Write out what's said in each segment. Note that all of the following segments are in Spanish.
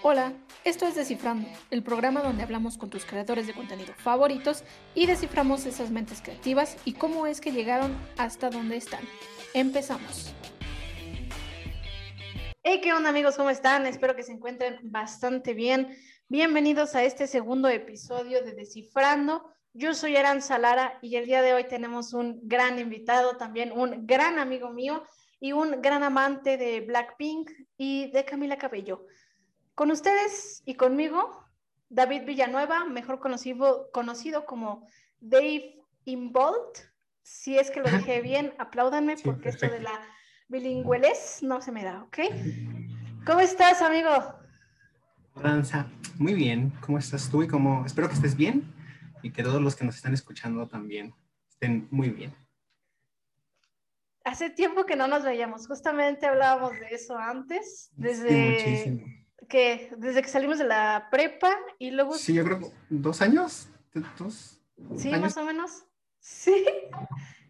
Hola, esto es Descifrando, el programa donde hablamos con tus creadores de contenido favoritos y desciframos esas mentes creativas y cómo es que llegaron hasta donde están. Empezamos. Hey, ¿qué onda amigos? ¿Cómo están? Espero que se encuentren bastante bien. Bienvenidos a este segundo episodio de Descifrando. Yo soy Eran Salara y el día de hoy tenemos un gran invitado, también un gran amigo mío y un gran amante de Blackpink y de Camila Cabello. Con ustedes y conmigo, David Villanueva, mejor conocido, conocido como Dave Inbolt. Si es que lo dije bien, apláudanme porque esto de la bilingüeles no se me da, ¿ok? ¿Cómo estás, amigo? Ranza, muy bien. ¿Cómo estás tú? Y cómo, espero que estés bien y que todos los que nos están escuchando también estén muy bien. Hace tiempo que no nos veíamos, justamente hablábamos de eso antes, desde que desde que salimos de la prepa y luego... Sí, yo creo dos años. ¿Dos sí, más o menos. Sí.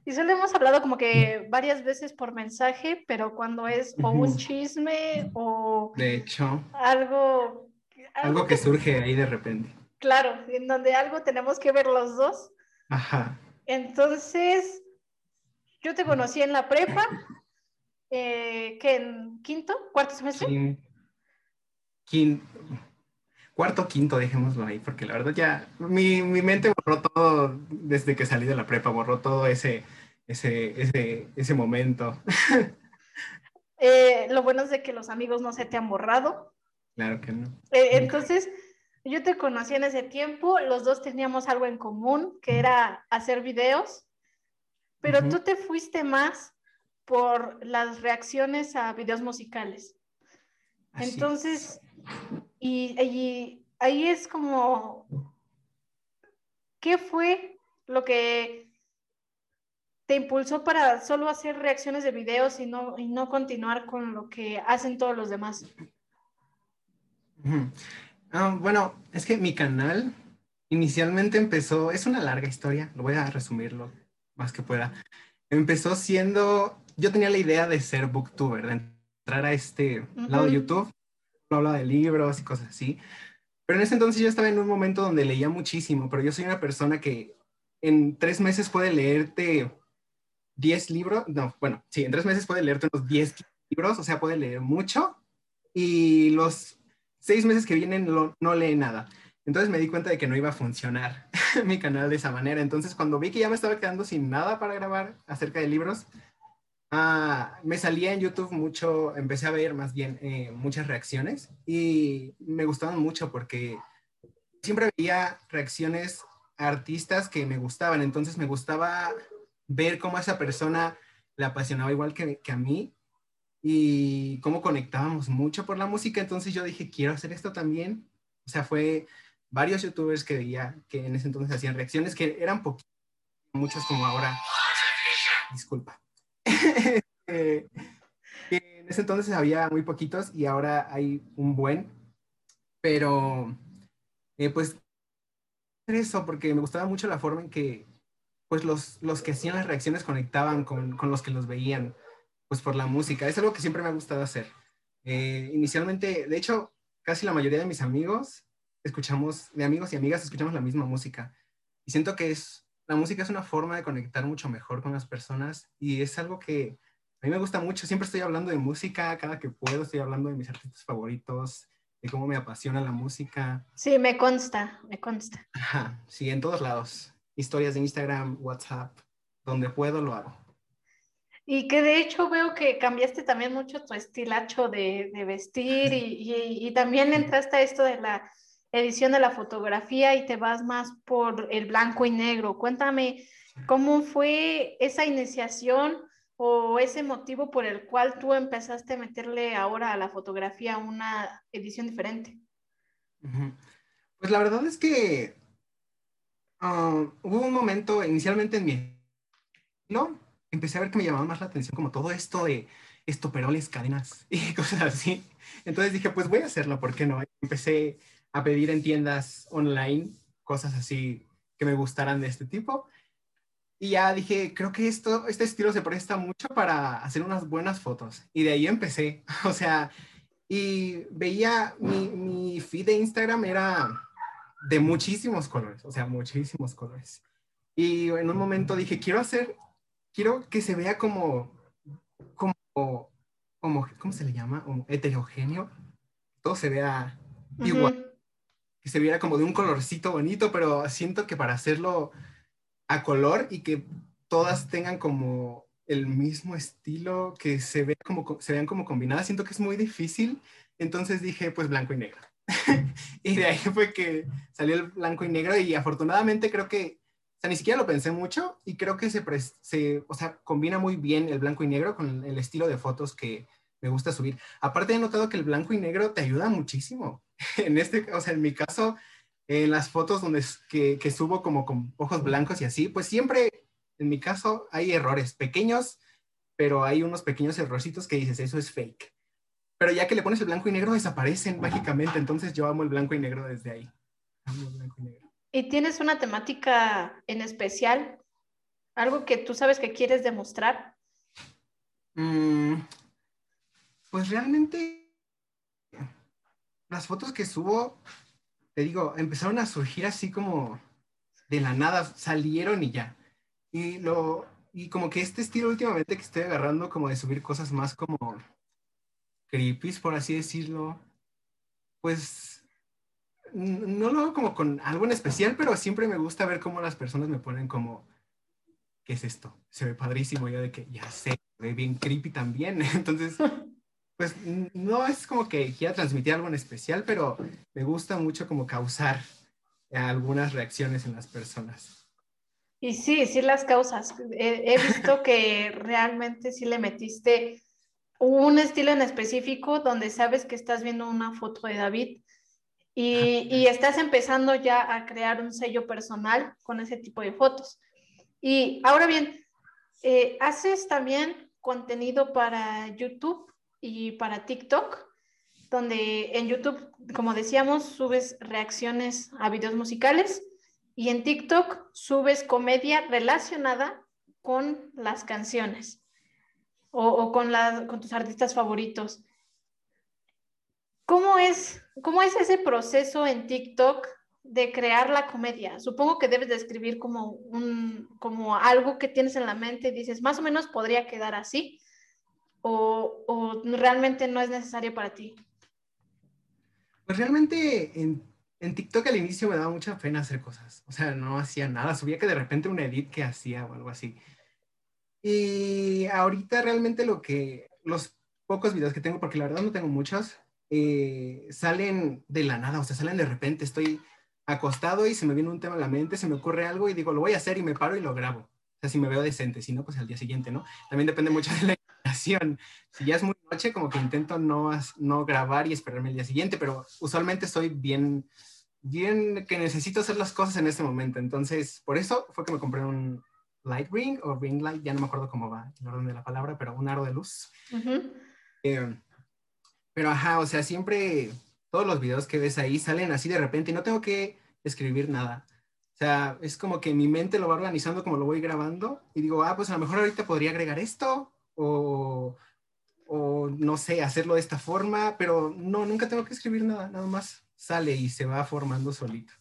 Y solo hemos hablado como que varias veces por mensaje, pero cuando es o un chisme o... De hecho. Algo... Algo, que, surge ahí de repente. Claro, en donde algo tenemos que ver los dos. Ajá. Entonces, yo te conocí en la prepa, eh, que en quinto, cuarto semestre. Sí cuarto, quinto, dejémoslo ahí, porque la verdad ya mi, mente borró todo desde que salí de la prepa, borró todo ese, ese, ese, ese momento. Eh, lo bueno es de que los amigos no se te han borrado. Claro que no. Eh, entonces, yo te conocí en ese tiempo, los dos teníamos algo en común, que era hacer videos, pero tú te fuiste más por las reacciones a videos musicales. Entonces, y, ahí es como, ¿qué fue lo que te impulsó para solo hacer reacciones de videos y no, y no continuar con lo que hacen todos los demás? Ah, bueno, es que mi canal inicialmente empezó, es una larga historia, lo voy a resumirlo más que pueda. Empezó siendo, yo tenía la idea de ser booktuber, de entrar a este lado de YouTube habla de libros y cosas así. Pero en ese entonces yo estaba en un momento donde leía muchísimo, pero yo soy una persona que en tres meses puede leerte 10 libros, no, bueno, sí, en tres meses puede leerte unos 10 libros, o sea, puede leer mucho, y los seis meses que vienen no lee nada. Entonces me di cuenta de que no iba a funcionar mi canal de esa manera. Entonces cuando vi que ya me estaba quedando sin nada para grabar acerca de libros, Ah, me salía en YouTube mucho, empecé a ver más bien eh, muchas reacciones y me gustaban mucho porque siempre veía reacciones artistas que me gustaban, entonces me gustaba ver cómo esa persona le apasionaba igual que, que a mí y cómo conectábamos mucho por la música, entonces yo dije, quiero hacer esto también. O sea, fue varios youtubers que veía que en ese entonces hacían reacciones que eran poquitos, muchos como ahora. Disculpa. en ese entonces había muy poquitos y ahora hay un buen, pero eh, pues eso, porque me gustaba mucho la forma en que pues los, los que hacían las reacciones conectaban con, con, los que los veían, pues por la música. Es algo que siempre me ha gustado hacer. Eh, inicialmente, de hecho, casi la mayoría de mis amigos escuchamos, de amigos y amigas, escuchamos la misma música. Y siento que es la música es una forma de conectar mucho mejor con las personas y es algo que a mí me gusta mucho. Siempre estoy hablando de música, cada que puedo estoy hablando de mis artistas favoritos, de cómo me apasiona la música. Sí, me consta, me consta. Ajá, sí, en todos lados. Historias de Instagram, WhatsApp, donde puedo lo hago. Y que de hecho veo que cambiaste también mucho tu estilacho de, de vestir y, y, y, también entraste a esto de la edición de la fotografía y te vas más por el blanco y negro. Cuéntame cómo fue esa iniciación o ese motivo por el cual tú empezaste a meterle ahora a la fotografía una edición diferente. Pues la verdad es que ah, hubo un momento inicialmente en mi no empecé a ver que me llamaba más la atención como todo esto de estoperoles, cadenas y cosas así. Entonces dije, pues voy a hacerlo, ¿por qué no? Empecé a pedir en tiendas online cosas así que me gustaran de este tipo. Y ya dije, creo que esto, este estilo se presta mucho para hacer unas buenas fotos. Y de ahí empecé. O sea, y veía mi, mi feed de Instagram era de muchísimos colores, o sea, muchísimos colores. Y en un momento dije, quiero hacer, quiero que se vea como, como, como ¿cómo se le llama? Como heterogéneo. Todo se vea igual. Que se viera como de un colorcito bonito, pero siento que para hacerlo a color y que todas tengan como el mismo estilo, que se, vea como, se vean como combinadas, siento que es muy difícil. Entonces dije, pues blanco y negro. y de ahí fue que salió el blanco y negro y afortunadamente creo que o sea, ni siquiera lo pensé mucho y creo que se, se, o sea, combina muy bien el blanco y negro con el estilo de fotos que me gusta subir. Aparte he notado que el blanco y negro te ayuda muchísimo. en este, o sea, en mi caso, en las fotos donde que, que subo como con ojos blancos y así, pues siempre, en mi caso, hay errores pequeños, pero hay unos pequeños errorcitos que dices, eso es fake. Pero ya que le pones el blanco y negro, desaparecen mágicamente. Entonces yo amo el blanco y negro desde ahí. Amo el blanco y negro. ¿Y tienes una temática en especial? ¿Algo que tú sabes que quieres demostrar? Mm, pues realmente las fotos que subo, te digo, empezaron a surgir así como de la nada, salieron y ya. Y lo y como que este estilo últimamente que estoy agarrando como de subir cosas más como creepy, por así decirlo, pues no lo hago como con algo en especial, pero siempre me gusta ver cómo las personas me ponen como, ¿qué es esto? Se ve padrísimo, yo de que ya sé, se ve bien creepy también. Entonces, pues no es como que quiera transmitir algo en especial, pero me gusta mucho como causar algunas reacciones en las personas. Y sí, sí las causas. He, he visto que realmente sí le metiste un estilo en específico donde sabes que estás viendo una foto de David y, estás empezando ya a crear un sello personal con ese tipo de fotos. Y ahora bien, eh, haces también contenido para YouTube y para TikTok, donde en YouTube, como decíamos, subes reacciones a videos musicales y en TikTok subes comedia relacionada con las canciones o, con, con tus artistas favoritos. ¿Cómo es, ¿Cómo es ese proceso en TikTok de crear la comedia? Supongo que debes describir como, un, como algo que tienes en la mente y dices, más o menos podría quedar así, o, o realmente no es necesario para ti. Pues realmente en, en, TikTok al inicio me daba mucha pena hacer cosas. O sea, no hacía nada. Subía que de repente un edit que hacía o algo así. Y ahorita realmente lo que, los pocos videos que tengo, porque la verdad no tengo muchos, eh, salen de la nada, o sea, salen de repente. Estoy acostado y se me viene un tema a la mente, se me ocurre algo y digo, lo voy a hacer y me paro y lo grabo. O sea, si me veo decente, si no, pues al día siguiente, ¿no? También depende mucho de la inspiración. Si ya es muy noche, como que intento no, no grabar y esperarme el día siguiente, pero usualmente estoy bien, bien que necesito hacer las cosas en este momento. Entonces, por eso fue que me compré un light ring o ring light, ya no me acuerdo cómo va el orden de la palabra, pero un aro de luz. Pero ajá, o sea, siempre todos los videos que ves ahí salen así de repente y no tengo que escribir nada. O sea, es como que mi mente lo va organizando como lo voy grabando y digo, ah, pues a lo mejor ahorita podría agregar esto o, o no sé, hacerlo de esta forma, pero no, nunca tengo que escribir nada, nada más sale y se va formando solito.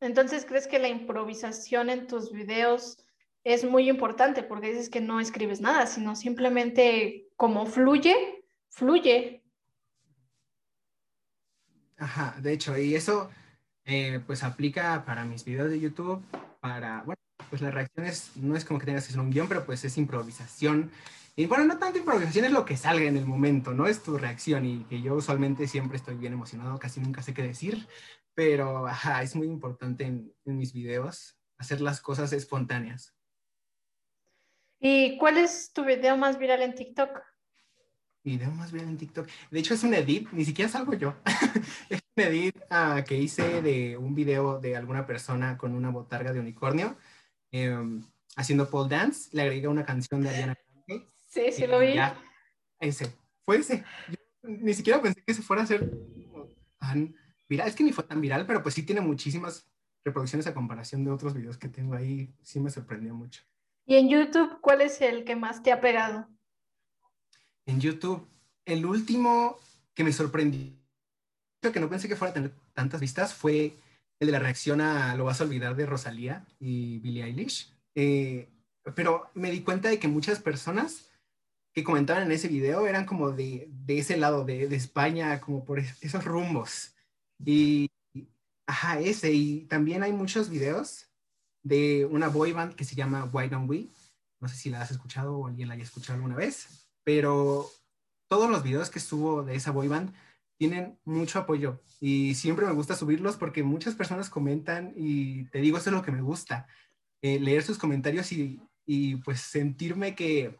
Entonces, ¿crees que la improvisación en tus videos es muy importante? Porque dices que no escribes nada, sino simplemente como fluye, fluye. Ajá, de hecho, y eso eh, pues aplica para mis videos de YouTube, para, bueno, pues las reacciones no es como que tengas que hacer un guion, pero pues es improvisación. Y bueno, no tanto improvisación, es lo que salga en el momento, no es tu reacción y que yo usualmente siempre estoy bien emocionado, casi nunca sé qué decir, pero ajá, es muy importante en, en mis videos hacer las cosas espontáneas. ¿Y cuál es tu video más viral en TikTok? video más bien en TikTok. De hecho, es un edit, ni siquiera salgo yo. es un edit uh, que hice de un video de alguna persona con una botarga de unicornio um, haciendo pole dance. Le agregué una canción de Ariana Grande. Sí, sí lo vi. Ya, ese, fue ese. Yo ni siquiera pensé que se fuera a hacer tan viral. Es que ni fue tan viral, pero pues sí tiene muchísimas reproducciones a comparación de otros videos que tengo ahí. Sí me sorprendió mucho. ¿Y en YouTube cuál es el que más te ha pegado? en YouTube. El último que me sorprendió que no pensé que fuera a tener tantas vistas fue el de la reacción a Lo vas a olvidar de Rosalía y Billie Eilish. Eh, pero me di cuenta de que muchas personas que comentaban en ese video eran como de, de ese lado, de, de, España, como por esos rumbos. Y, ajá, ese. Y también hay muchos videos de una boy band que se llama Why Don't We. No sé si la has escuchado o alguien la haya escuchado alguna vez, pero todos los videos que subo de esa boy band tienen mucho apoyo y siempre me gusta subirlos porque muchas personas comentan y te digo, eso es lo que me gusta, eh, leer sus comentarios y, y pues sentirme que,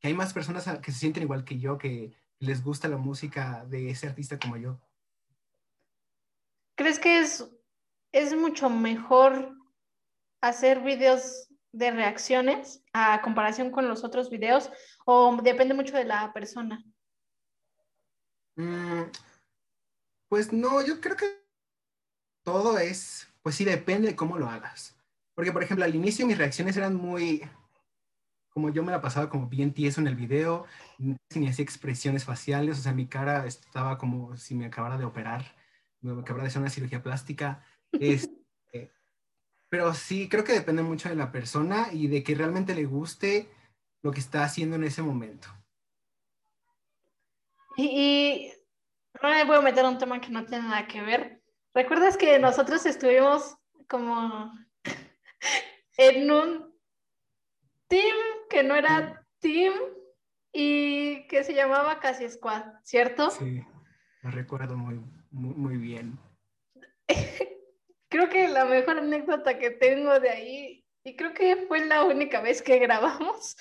que, hay más personas que se sienten igual que yo, que les gusta la música de ese artista como yo. ¿Crees que es, es mucho mejor hacer videos de reacciones a comparación con los otros videos o depende mucho de la persona? Mm, pues no, yo creo que todo es, pues sí, depende de cómo lo hagas. Porque, por ejemplo, al inicio mis reacciones eran muy, como yo me la pasaba como bien tieso en el video, ni hacía expresiones faciales, o sea, mi cara estaba como si me acabara de operar, me acabara de hacer una cirugía plástica. Este, pero sí, creo que depende mucho de la persona y de que realmente le guste lo que está haciendo en ese momento. Y, no me voy a meter un tema que no tiene nada que ver. ¿Recuerdas que nosotros estuvimos como en un team que no era team y que se llamaba Casi Squad, ¿cierto? Sí, lo recuerdo muy, muy, bien. creo que la mejor anécdota que tengo de ahí, y creo que fue la única vez que grabamos,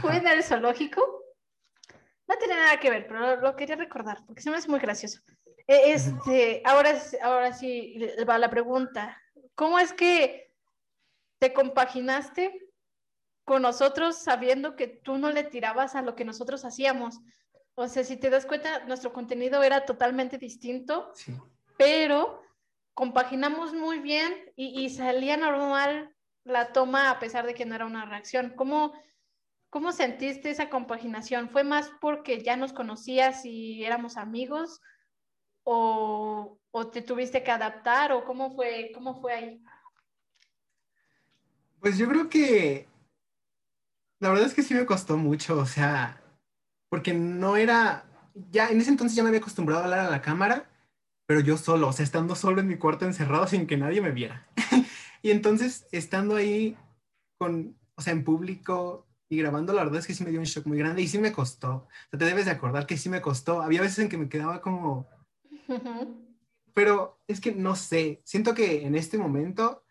fue en el zoológico no tiene nada que ver, pero lo, quería recordar porque se me hace muy gracioso. E, este, ahora, ahora sí va la pregunta. ¿Cómo es que te compaginaste con nosotros sabiendo que tú no le tirabas a lo que nosotros hacíamos? O sea, si te das cuenta, nuestro contenido era totalmente distinto, pero compaginamos muy bien y, y, salía normal la toma a pesar de que no era una reacción. ¿Cómo, ¿Cómo sentiste esa compaginación? ¿Fue más porque ya nos conocías y éramos amigos? ¿O, o te tuviste que adaptar? ¿O cómo fue, cómo fue ahí? Pues yo creo que la verdad es que sí me costó mucho, o sea, porque no era, ya en ese entonces ya me había acostumbrado a hablar a la cámara, pero yo solo, o sea, estando solo en mi cuarto encerrado sin que nadie me viera. y entonces, estando ahí con, o sea, en público, y grabando, la verdad es que sí me dio un shock muy grande y sí me costó. O sea, te debes de acordar que sí me costó. Había veces en que me quedaba como... Pero es que no sé, siento que en este momento,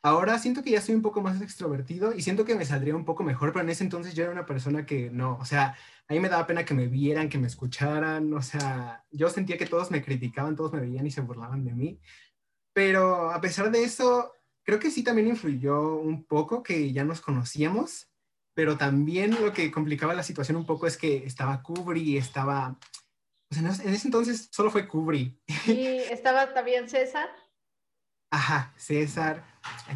ahora siento que ya soy un poco más extrovertido y siento que me saldría un poco mejor, pero en ese entonces yo era una persona que no, o sea, a mí me daba pena que me vieran, que me escucharan, o sea, yo sentía que todos me criticaban, todos me veían y se burlaban de mí. Pero a pesar de eso, creo que sí también influyó un poco que ya nos conocíamos pero también lo que complicaba la situación un poco es que estaba Kubri, estaba, pues en ese entonces solo fue Kubri. ¿Y estaba también César? Ajá, César,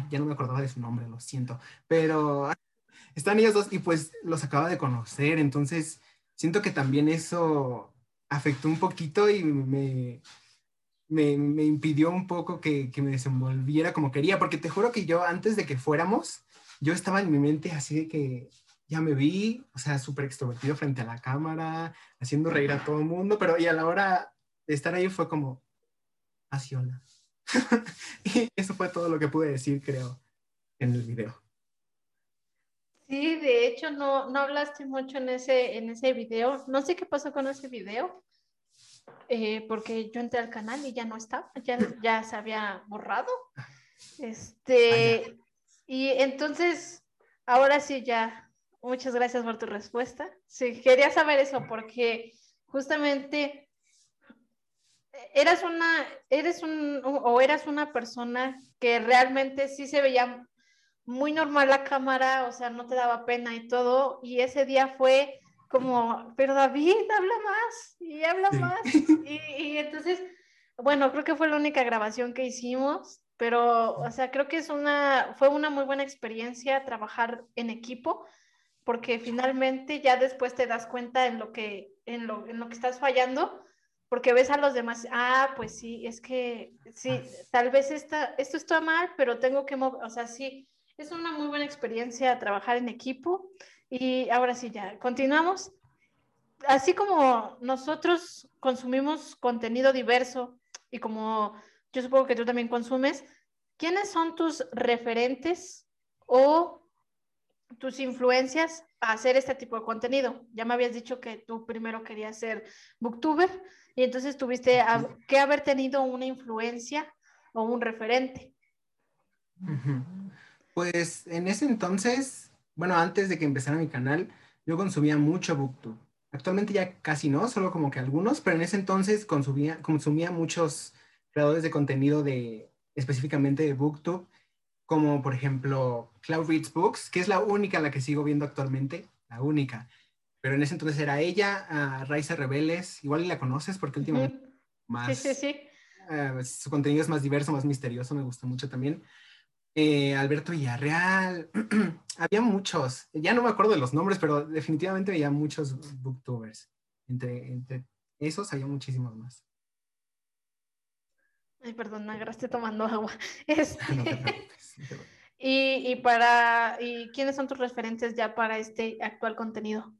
ya no me acordaba de su nombre, lo siento, pero están ellos dos y pues los acaba de conocer, entonces siento que también eso afectó un poquito y me, me, me impidió un poco que, que, me desenvolviera como quería, porque te juro que yo antes de que fuéramos, yo estaba en mi mente así de que ya me vi, o sea, súper extrovertido frente a la cámara, haciendo reír a todo el mundo, pero y a la hora de estar ahí fue como, así hola. y eso fue todo lo que pude decir, creo, en el video. Sí, de hecho no, no hablaste mucho en ese, en ese video. No sé qué pasó con ese video, eh, porque yo entré al canal y ya no estaba, ya, ya se había borrado. Ah. Este, y entonces, ahora sí ya, muchas gracias por tu respuesta. Sí, quería saber eso porque justamente eras una, eres un, o eras una persona que realmente sí se veía muy normal la cámara, o sea, no te daba pena y todo, y ese día fue como, pero David, habla más, y habla más, y, y entonces, bueno, creo que fue la única grabación que hicimos, pero, o sea, creo que es una, fue una muy buena experiencia trabajar en equipo, porque finalmente ya después te das cuenta en lo que, en lo, en lo que estás fallando, porque ves a los demás, ah, pues sí, es que sí, tal vez esta, esto está mal, pero tengo que mover, o sea, sí, es una muy buena experiencia trabajar en equipo. Y ahora sí, ya, continuamos. Así como nosotros consumimos contenido diverso y como yo supongo que tú también consumes, ¿quiénes son tus referentes o tus influencias a hacer este tipo de contenido? Ya me habías dicho que tú primero querías ser booktuber y entonces tuviste que haber tenido una influencia o un referente. Pues en ese entonces, bueno, antes de que empezara mi canal, yo consumía mucho booktube. Actualmente ya casi no, solo como que algunos, pero en ese entonces consumía, consumía muchos creadores de contenido de específicamente de booktube como por ejemplo Cloud Reads Books, que es la única la que sigo viendo actualmente, la única. Pero en ese entonces era ella, uh, Raiza Rebeles, igual la conoces porque últimamente más... Sí, sí, sí. Uh, su contenido es más diverso, más misterioso, me gusta mucho también. Eh, Alberto Villarreal, había muchos, ya no me acuerdo de los nombres, pero definitivamente había muchos booktubers. Entre, entre esos había muchísimos más. Ay, perdón, me agarraste tomando agua. Este, y, y, para, ¿y quiénes son tus referentes ya para este actual contenido?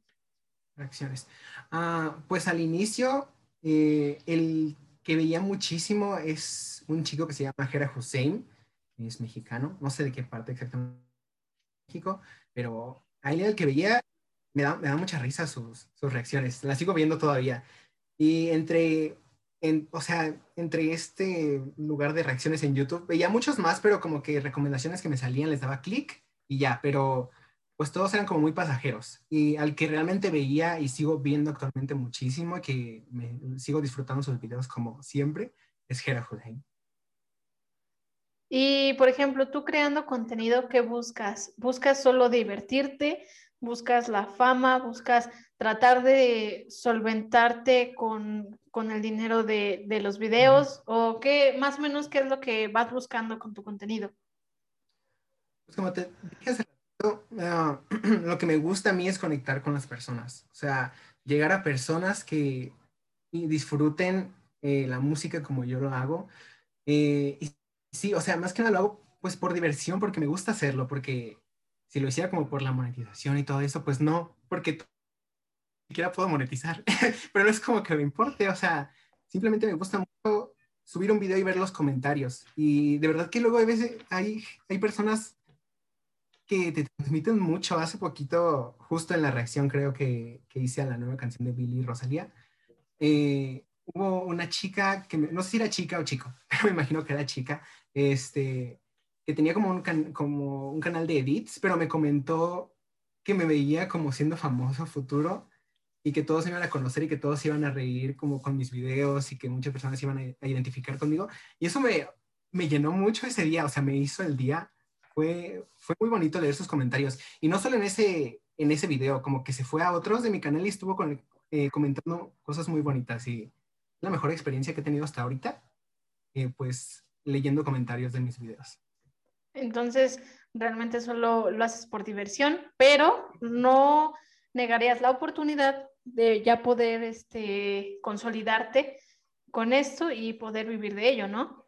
Reacciones. Ah, pues al inicio, eh, el que veía muchísimo es un chico que se llama Jera Hussein, es mexicano, no sé de qué parte exactamente México, pero a él el que veía me da, me da mucha risa sus, sus reacciones, las sigo viendo todavía. Y entre o sea, entre este lugar de reacciones en YouTube, veía muchos más, pero como que recomendaciones que me salían les daba clic y ya, pero pues todos eran como muy pasajeros. Y al que realmente veía y sigo viendo actualmente muchísimo, que me sigo disfrutando sus videos como siempre, es Hera Hudain. Y por ejemplo, tú creando contenido, ¿qué buscas? ¿Buscas solo divertirte? ¿Buscas la fama? ¿Buscas tratar de solventarte con, con el dinero de, de, los videos? ¿O qué, más o menos, qué es lo que vas buscando con tu contenido? Pues como te dije uh, lo que me gusta a mí es conectar con las personas. O sea, llegar a personas que disfruten eh, la música como yo lo hago. Eh, y sí, o sea, más que nada lo hago pues por diversión, porque me gusta hacerlo, porque si lo hiciera como por la monetización y todo eso, pues no, porque siquiera puedo monetizar, pero no es como que me importe, o sea, simplemente me gusta mucho subir un video y ver los comentarios. Y de verdad que luego a veces hay, hay personas que te transmiten mucho. Hace poquito, justo en la reacción creo que, que hice a la nueva canción de Billy Rosalía, eh, hubo una chica que, no sé si era chica o chico, pero me imagino que era chica, este, que tenía como un, como un canal de edits, pero me comentó que me veía como siendo famoso futuro y que todos iban a conocer y que todos iban a reír como con mis videos y que muchas personas iban a, identificar conmigo. Y eso me, me llenó mucho ese día, o sea, me hizo el día. Fue, fue muy bonito leer sus comentarios. Y no solo en ese, en ese video, como que se fue a otros de mi canal y estuvo con, eh, comentando cosas muy bonitas. Y la mejor experiencia que he tenido hasta ahorita, eh, pues leyendo comentarios de mis videos. Entonces, realmente solo lo haces por diversión, pero no negarías la oportunidad de ya poder este, consolidarte con esto y poder vivir de ello, ¿no?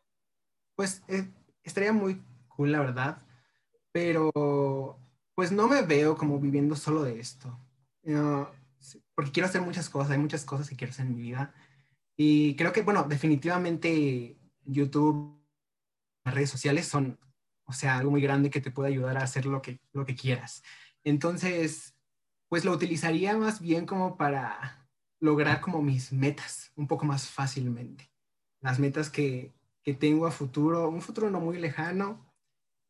Pues eh, estaría muy cool, la verdad, pero pues no me veo como viviendo solo de esto, porque quiero hacer muchas cosas, hay muchas cosas que quiero hacer en mi vida y creo que, bueno, definitivamente YouTube, las redes sociales son, o sea, algo muy grande que te puede ayudar a hacer lo que, lo que quieras. Entonces, pues lo utilizaría más bien como para lograr como mis metas un poco más fácilmente. Las metas que, que tengo a futuro, un futuro no muy lejano,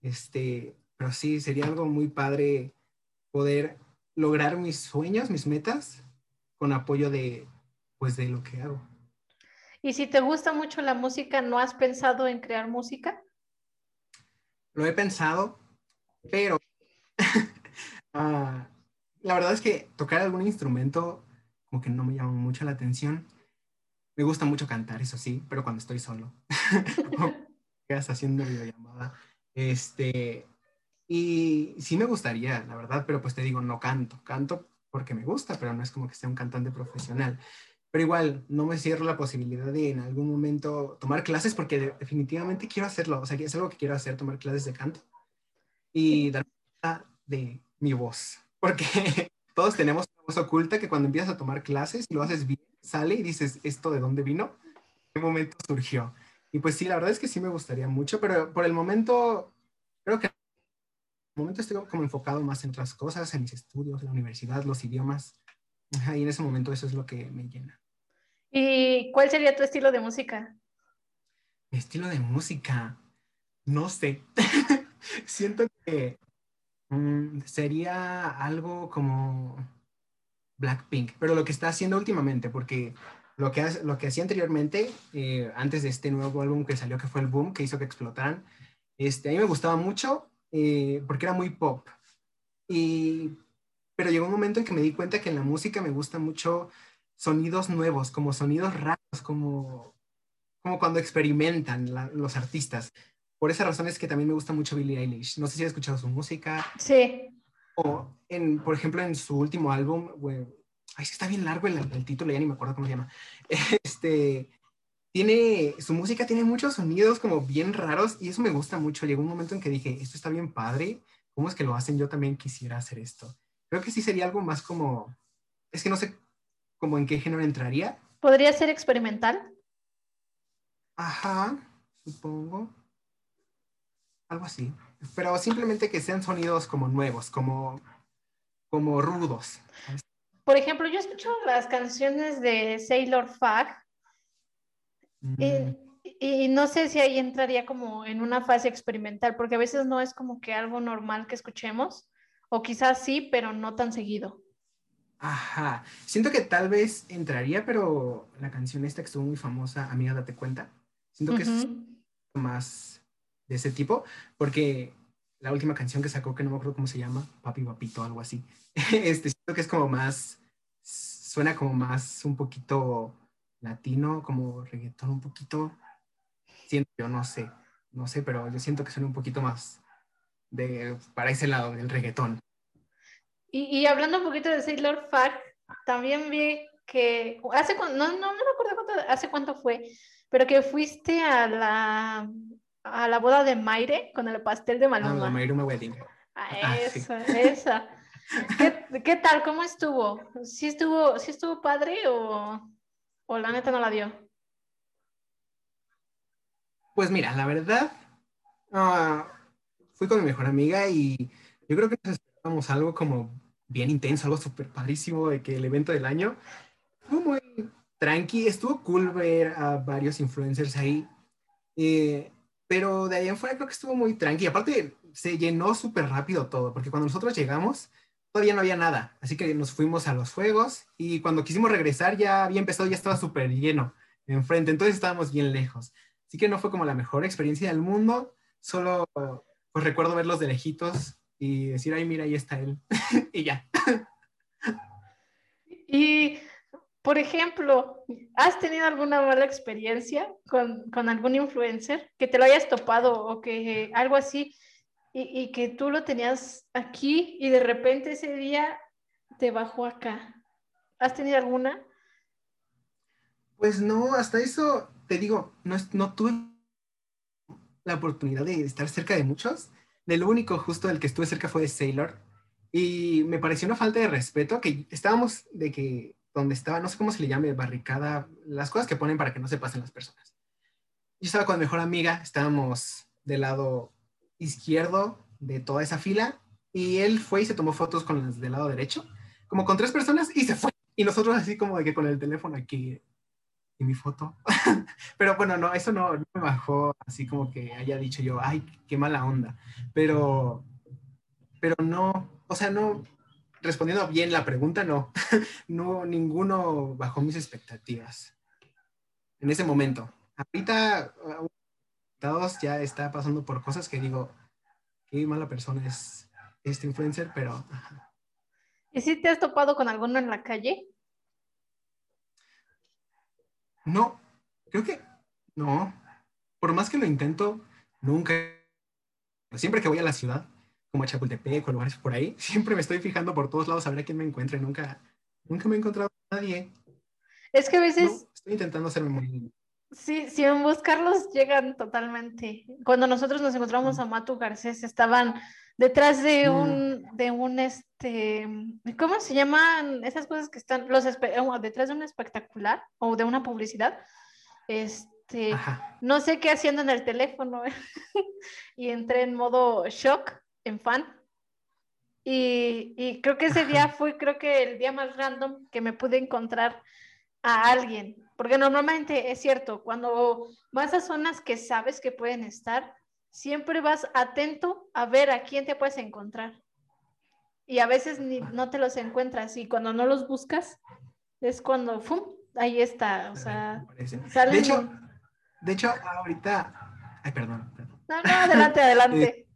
este, pero sí, sería algo muy padre poder lograr mis sueños, mis metas, con apoyo de, pues, de lo que hago. Y si te gusta mucho la música, ¿no has pensado en crear música? Lo he pensado, pero uh, la verdad es que tocar algún instrumento como que no me llama mucho la atención. Me gusta mucho cantar, eso sí, pero cuando estoy solo. Quedas haciendo videollamada. Este, y sí me gustaría, la verdad, pero pues te digo, no canto. Canto porque me gusta, pero no es como que sea un cantante profesional. Pero igual no me cierro la posibilidad de en algún momento tomar clases porque definitivamente quiero hacerlo, o sea, es algo que quiero hacer, tomar clases de canto y dar cuenta de mi voz, porque todos tenemos una voz oculta que cuando empiezas a tomar clases y lo haces bien, sale y dices, ¿esto de dónde vino? ¿Qué momento surgió? Y pues sí, la verdad es que sí me gustaría mucho, pero por el momento, creo que el momento estoy como enfocado más en otras cosas, en mis estudios, la universidad, los idiomas. y en ese momento eso es lo que me llena. ¿Y cuál sería tu estilo de música? Mi estilo de música, no sé. Siento que mm, sería algo como Blackpink, pero lo que está haciendo últimamente, porque lo que, lo que hacía anteriormente, eh, antes de este nuevo álbum que salió, que fue el boom, que hizo que explotaran, este, a mí me gustaba mucho eh, porque era muy pop. Y, pero llegó un momento en que me di cuenta que en la música me gusta mucho sonidos nuevos, como sonidos raros, como, como cuando experimentan los artistas. Por esa razón es que también me gusta mucho Billie Eilish. No sé si has escuchado su música. Sí. O, en, por ejemplo, en su último álbum, bueno, ay, está bien largo el, el, título, ya ni me acuerdo cómo se llama. Este, tiene, su música tiene muchos sonidos como bien raros y eso me gusta mucho. Llegó un momento en que dije, esto está bien padre, ¿cómo es que lo hacen? Yo también quisiera hacer esto. Creo que sí sería algo más como, es que no sé ¿Cómo en qué género entraría? ¿Podría ser experimental? Ajá, supongo. Algo así. Pero simplemente que sean sonidos como nuevos, como, como rudos. Por ejemplo, yo escucho las canciones de Sailor Fag mm. y, no sé si ahí entraría como en una fase experimental, porque a veces no es como que algo normal que escuchemos, o quizás sí, pero no tan seguido. Ajá. Siento que tal vez entraría, pero la canción esta que estuvo muy famosa, Amiga, date cuenta. Siento que es más de ese tipo, porque la última canción que sacó, que no me acuerdo cómo se llama, Papi Papito, algo así. este, siento que es como más, suena como más un poquito latino, como reggaetón un poquito. Siento, yo no sé, no sé, pero yo siento que suena un poquito más de, para ese lado del reggaetón. Y, hablando un poquito de Sailor Fag, también vi que hace no, no, no me acuerdo cuánto, hace cuánto fue, pero que fuiste a la, a la boda de Maire con el pastel de Maluma. Ah, la Maire Wedding. Ah, ah esa, esa. ¿Qué, ¿Qué, tal? ¿Cómo estuvo? ¿Sí estuvo, sí estuvo padre o, o la neta no la dio? Pues mira, la verdad, fui con mi mejor amiga y yo creo que nos esperábamos algo como bien intenso, algo súper padrísimo de que el evento del año fue muy tranqui, estuvo cool ver a varios influencers ahí, eh, pero de ahí en fuera creo que estuvo muy tranqui, aparte se llenó súper rápido todo, porque cuando nosotros llegamos todavía no había nada, así que nos fuimos a los fuegos y cuando quisimos regresar ya había empezado, ya estaba súper lleno enfrente, entonces estábamos bien lejos, así que no fue como la mejor experiencia del mundo, solo pues recuerdo verlos de lejitos y decir, ay, mira, ahí está él. y ya. y, por ejemplo, ¿has tenido alguna mala experiencia con, con algún influencer que te lo hayas topado o que algo así y, y, que tú lo tenías aquí y de repente ese día te bajó acá? ¿Has tenido alguna? Pues no, hasta eso te digo, no, no tuve la oportunidad de estar cerca de muchos del único justo del que estuve cerca fue de Sailor. Y me pareció una falta de respeto que estábamos de que donde estaba, no sé cómo se le llame, barricada, las cosas que ponen para que no se pasen las personas. Yo estaba con mi mejor amiga, estábamos del lado izquierdo de toda esa fila y él fue y se tomó fotos con las del lado derecho, como con tres personas y se fue. Y nosotros así como de que con el teléfono aquí mi foto. Pero bueno, no, eso no, me bajó así como que haya dicho yo, ay, qué mala onda. Pero, pero no, o sea, no, respondiendo bien la pregunta, no, no, ninguno bajó mis expectativas en ese momento. Ahorita, todos ya está pasando por cosas que digo, qué mala persona es este influencer, pero... ¿Y si te has topado con alguno en la calle? No, creo que no. Por más que lo intento, nunca. Siempre que voy a la ciudad, como a Chapultepec o lugares por ahí, siempre me estoy fijando por todos lados a ver a quién me encuentre. Nunca, nunca me he encontrado a nadie. Es que a veces... estoy intentando hacerme muy... Sí, sin buscarlos llegan totalmente. Cuando nosotros nos encontramos a Matu Garcés, estaban detrás de un, de un, este, ¿cómo se llaman esas cosas que están, los, detrás de un espectacular o de una publicidad? Este, no sé qué haciendo en el teléfono y entré en modo shock, en fan. Y, y creo que ese día fue, creo que el día más random que me pude encontrar a alguien, porque normalmente es cierto, cuando vas a zonas que sabes que pueden estar, siempre vas atento a ver a quién te puedes encontrar. Y a veces ni, no te los encuentras y cuando no los buscas es cuando, ¡fum! Ahí está, o sea, de hecho, de hecho, ahorita, ay, perdón. No, no, adelante, adelante.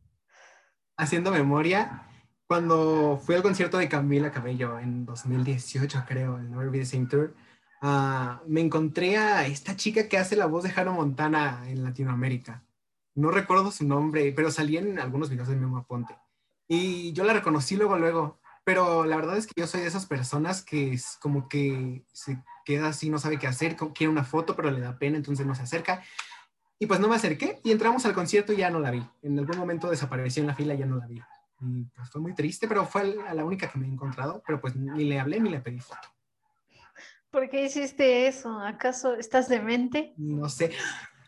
Eh, haciendo memoria, cuando fui al concierto de Camila Cabello en 2018, creo, en Never Be the Same Tour, Ah, me encontré a esta chica que hace la voz de Hannah Montana en Latinoamérica. No recuerdo su nombre, pero salía en algunos videos de Memo Aponte. Y yo la reconocí luego, luego. Pero la verdad es que yo soy de esas personas que es como que se queda así, no sabe qué hacer, quiere una foto, pero le da pena, entonces no se acerca. Y pues no me acerqué y entramos al concierto y ya no la vi. En algún momento desapareció en la fila y ya no la vi. Y pues fue muy triste, pero fue la única que me he encontrado, pero pues ni le hablé ni le pedí foto. ¿Por qué hiciste eso? ¿Acaso estás demente? No sé.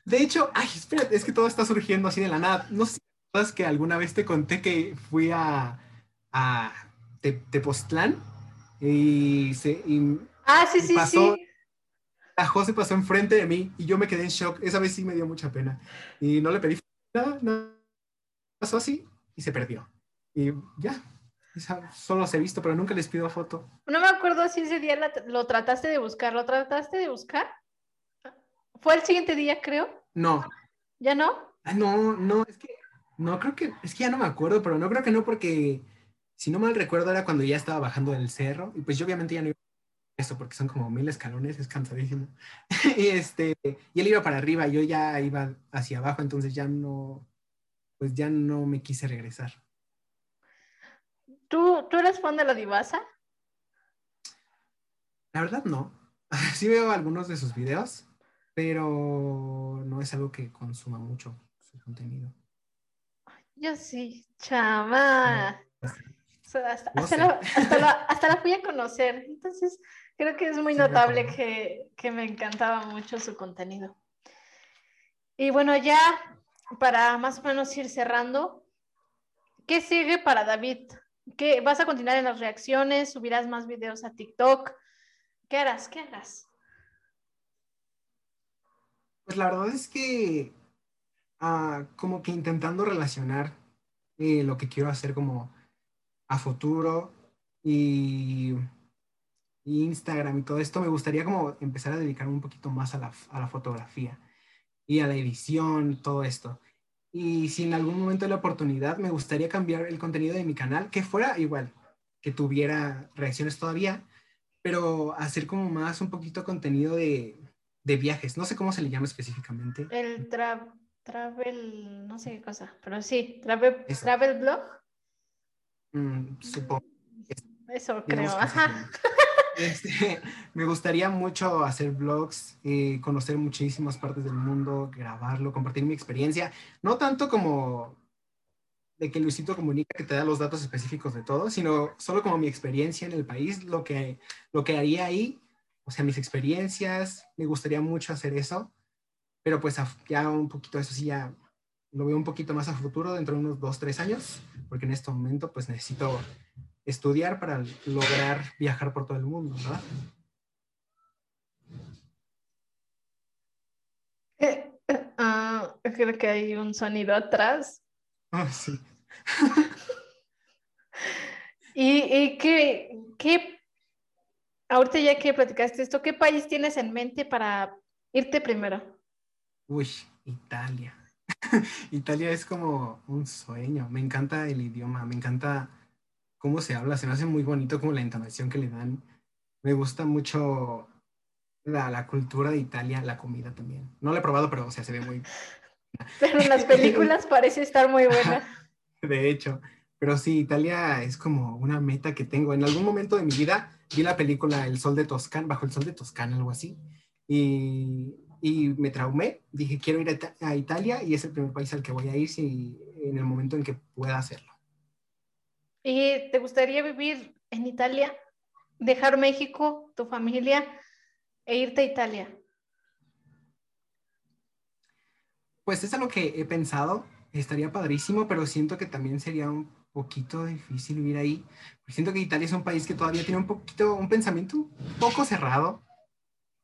De hecho, ay, espérate, es que todo está surgiendo así de la nada. No sé si que alguna vez te conté que fui a, a Tepoztlán y se. ah, sí, sí, sí. La José pasó enfrente de mí y yo me quedé en shock. Esa vez sí me dio mucha pena. Y no le pedí nada, nada. Pasó así y se perdió. Y ya, solo se he visto, pero nunca les pido foto. No me acuerdo si ese día lo trataste de buscar. ¿Lo trataste de buscar? ¿Fue el siguiente día, creo? No. ¿Ya no? Ah, no, no, es que, no creo que, es que ya no me acuerdo, pero no creo que no, porque si no mal recuerdo era cuando ya estaba bajando del cerro, y pues yo obviamente ya no iba a eso, porque son como mil escalones, es cansadísimo. y este, y él iba para arriba, yo ya iba hacia abajo, entonces ya no, pues ya no me quise regresar. ¿Tú, ¿Tú eres fan de la divasa? La verdad no. Sí veo algunos de sus videos, pero no es algo que consuma mucho su contenido. Yo sí, chama. hasta, la, fui a conocer. Entonces, creo que es muy notable que, que me encantaba mucho su contenido. Y bueno, ya para más o menos ir cerrando, ¿qué sigue para David? ¿Qué, ¿Vas a continuar en las reacciones? ¿Subirás más videos a TikTok? ¿Qué harás? ¿Qué harás? Pues la verdad es que ah, como que intentando relacionar eh, lo que quiero hacer como a futuro y, Instagram y todo esto, me gustaría como empezar a dedicarme un poquito más a la, a la fotografía y a la edición, todo esto. Y si en algún momento de la oportunidad me gustaría cambiar el contenido de mi canal, que fuera igual, que tuviera reacciones todavía, pero hacer como más un poquito contenido de, de viajes. No sé cómo se le llama específicamente. El travel, no sé qué cosa, pero sí, travel, travel blog. Mm, supongo. Eso creo, ajá. Este, me gustaría mucho hacer vlogs, eh, conocer muchísimas partes del mundo, grabarlo, compartir mi experiencia. No tanto como de que Luisito comunica que te da los datos específicos de todo, sino solo como mi experiencia en el país, lo que, lo que haría ahí, o sea, mis experiencias, me gustaría mucho hacer eso, pero pues ya un poquito eso sí ya lo veo un poquito más a futuro, dentro de unos dos, tres años, porque en este momento pues necesito estudiar para lograr viajar por todo el mundo, ¿verdad? Eh, eh, ah, creo que hay un sonido atrás. Ah, sí. ¿Y, qué, qué, ahorita ya que platicaste esto, qué país tienes en mente para irte primero? Uy, Italia. Italia es como un sueño. Me encanta el idioma, me encanta cómo se habla, se me hace muy bonito como la entonación que le dan. Me gusta mucho la, la cultura de Italia, la comida también. No la he probado, pero o sea, se ve muy... Pero en las películas parece estar muy buena. De hecho, Pero sí, Italia es como una meta que tengo. En algún momento de mi vida vi la película El Sol de Toscana, bajo el Sol de Toscana, algo así. Y, y me traumé. Dije, quiero ir a, Italia y es el primer país al que voy a ir si, en el momento en que pueda hacerlo. ¿Y te gustaría vivir en Italia? ¿Dejar México, tu familia, e irte a Italia? Pues es algo que he pensado. Estaría padrísimo, pero siento que también sería un poquito difícil vivir ahí. Siento que Italia es un país que todavía tiene un poquito, un pensamiento un poco cerrado.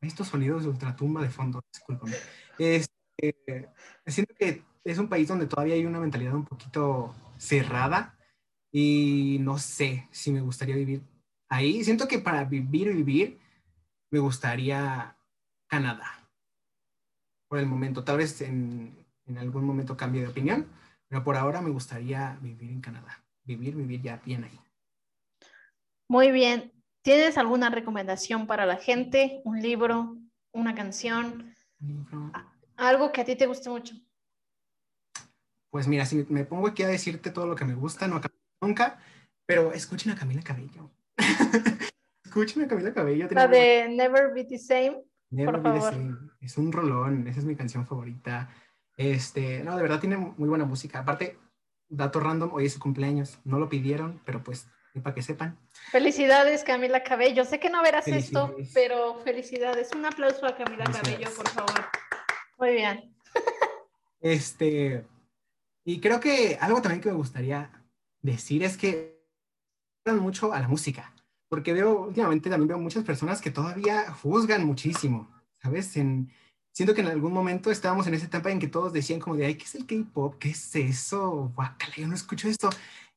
Estos sonidos de ultratumba de fondo, discúlpame. Este, siento que es un país donde todavía hay una mentalidad un poquito cerrada y no sé si me gustaría vivir ahí. Siento que para vivir, vivir, me gustaría Canadá. Por el momento, tal vez en algún momento cambie de opinión, pero por ahora me gustaría vivir en Canadá. Vivir, vivir ya bien ahí. Muy bien. ¿Tienes alguna recomendación para la gente? ¿Un libro? ¿Una canción? Algo que a ti te guste mucho. Pues mira, si me pongo aquí a decirte todo lo que me gusta, no acabo nunca, pero escuchen a Camila Cabello. escuchen a Camila Cabello. La de Never Be the Same. Never Be the Same. Es un rolón, esa es mi canción favorita. Este, no, de verdad tiene muy buena música. Aparte, dato random, hoy es su cumpleaños. No lo pidieron, pero pues, para que sepan. Felicidades, Camila Cabello. Sé que no verás esto, pero felicidades. Un aplauso a Camila Cabello, por favor. Muy bien. Este, y creo que algo también que me gustaría decir es que mucho a la música, porque veo, últimamente también veo muchas personas que todavía juzgan muchísimo, ¿sabes? En, siento que en algún momento estábamos en esa etapa en que todos decían como de, ay, ¿qué es el K-pop? ¿Qué es eso? Guácala, yo no escucho esto.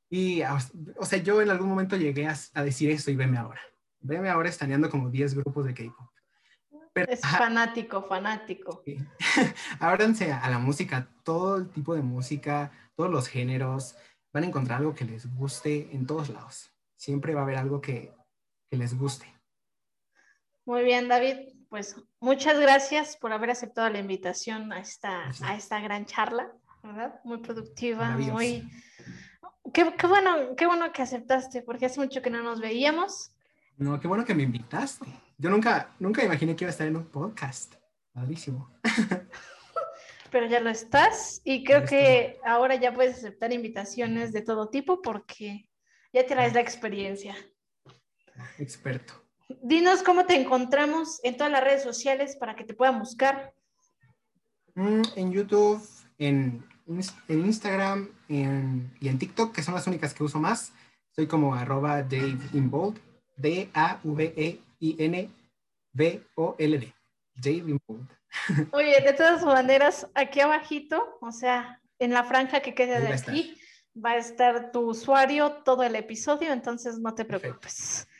Y, o sea, yo en algún momento llegué a, decir eso y veme ahora. Veme ahora estaneando como 10 grupos de K-pop. es fanático, fanático. Sí. Ábranse a la música, todo el tipo de música, todos los géneros. Van a encontrar algo que les guste en todos lados. Siempre va a haber algo que, que les guste. Muy bien, David pues muchas gracias por haber aceptado la invitación a esta, a esta gran charla, ¿verdad? Muy productiva, muy... Qué, qué, bueno, qué bueno que aceptaste, porque hace mucho que no nos veíamos. No, qué bueno que me invitaste. Yo nunca, nunca imaginé que iba a estar en un podcast. Padrísimo. Pero ya lo estás y creo que ahora ya puedes aceptar invitaciones de todo tipo porque ya traes la experiencia. Experto. Dinos cómo te encontramos en todas las redes sociales para que te puedan buscar. Mm, en YouTube, en, en Instagram y en TikTok, que son las únicas que uso más. Soy como arroba Dave Inbold, D-A-V-E-I-N-B-O-L-D. Dave Inbold. Oye, de todas maneras, aquí abajito, o sea, en la franja que queda de aquí, va a estar tu usuario todo el episodio, entonces no te preocupes. Perfecto.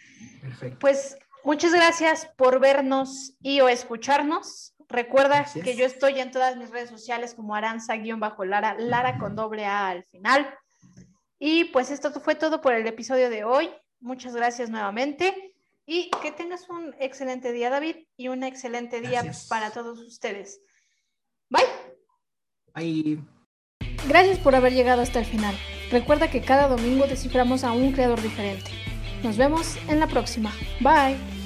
Pues muchas gracias por vernos y o escucharnos. Recuerda que yo estoy en todas mis redes sociales como Aranza-Lara, Lara con doble A al final. Y pues esto fue todo por el episodio de hoy. Muchas gracias nuevamente y que tengas un excelente día, David, y un excelente día para todos ustedes. Bye. Bye. Gracias por haber llegado hasta el final. Recuerda que cada domingo desciframos a un creador diferente. Nos vemos en la próxima. Bye.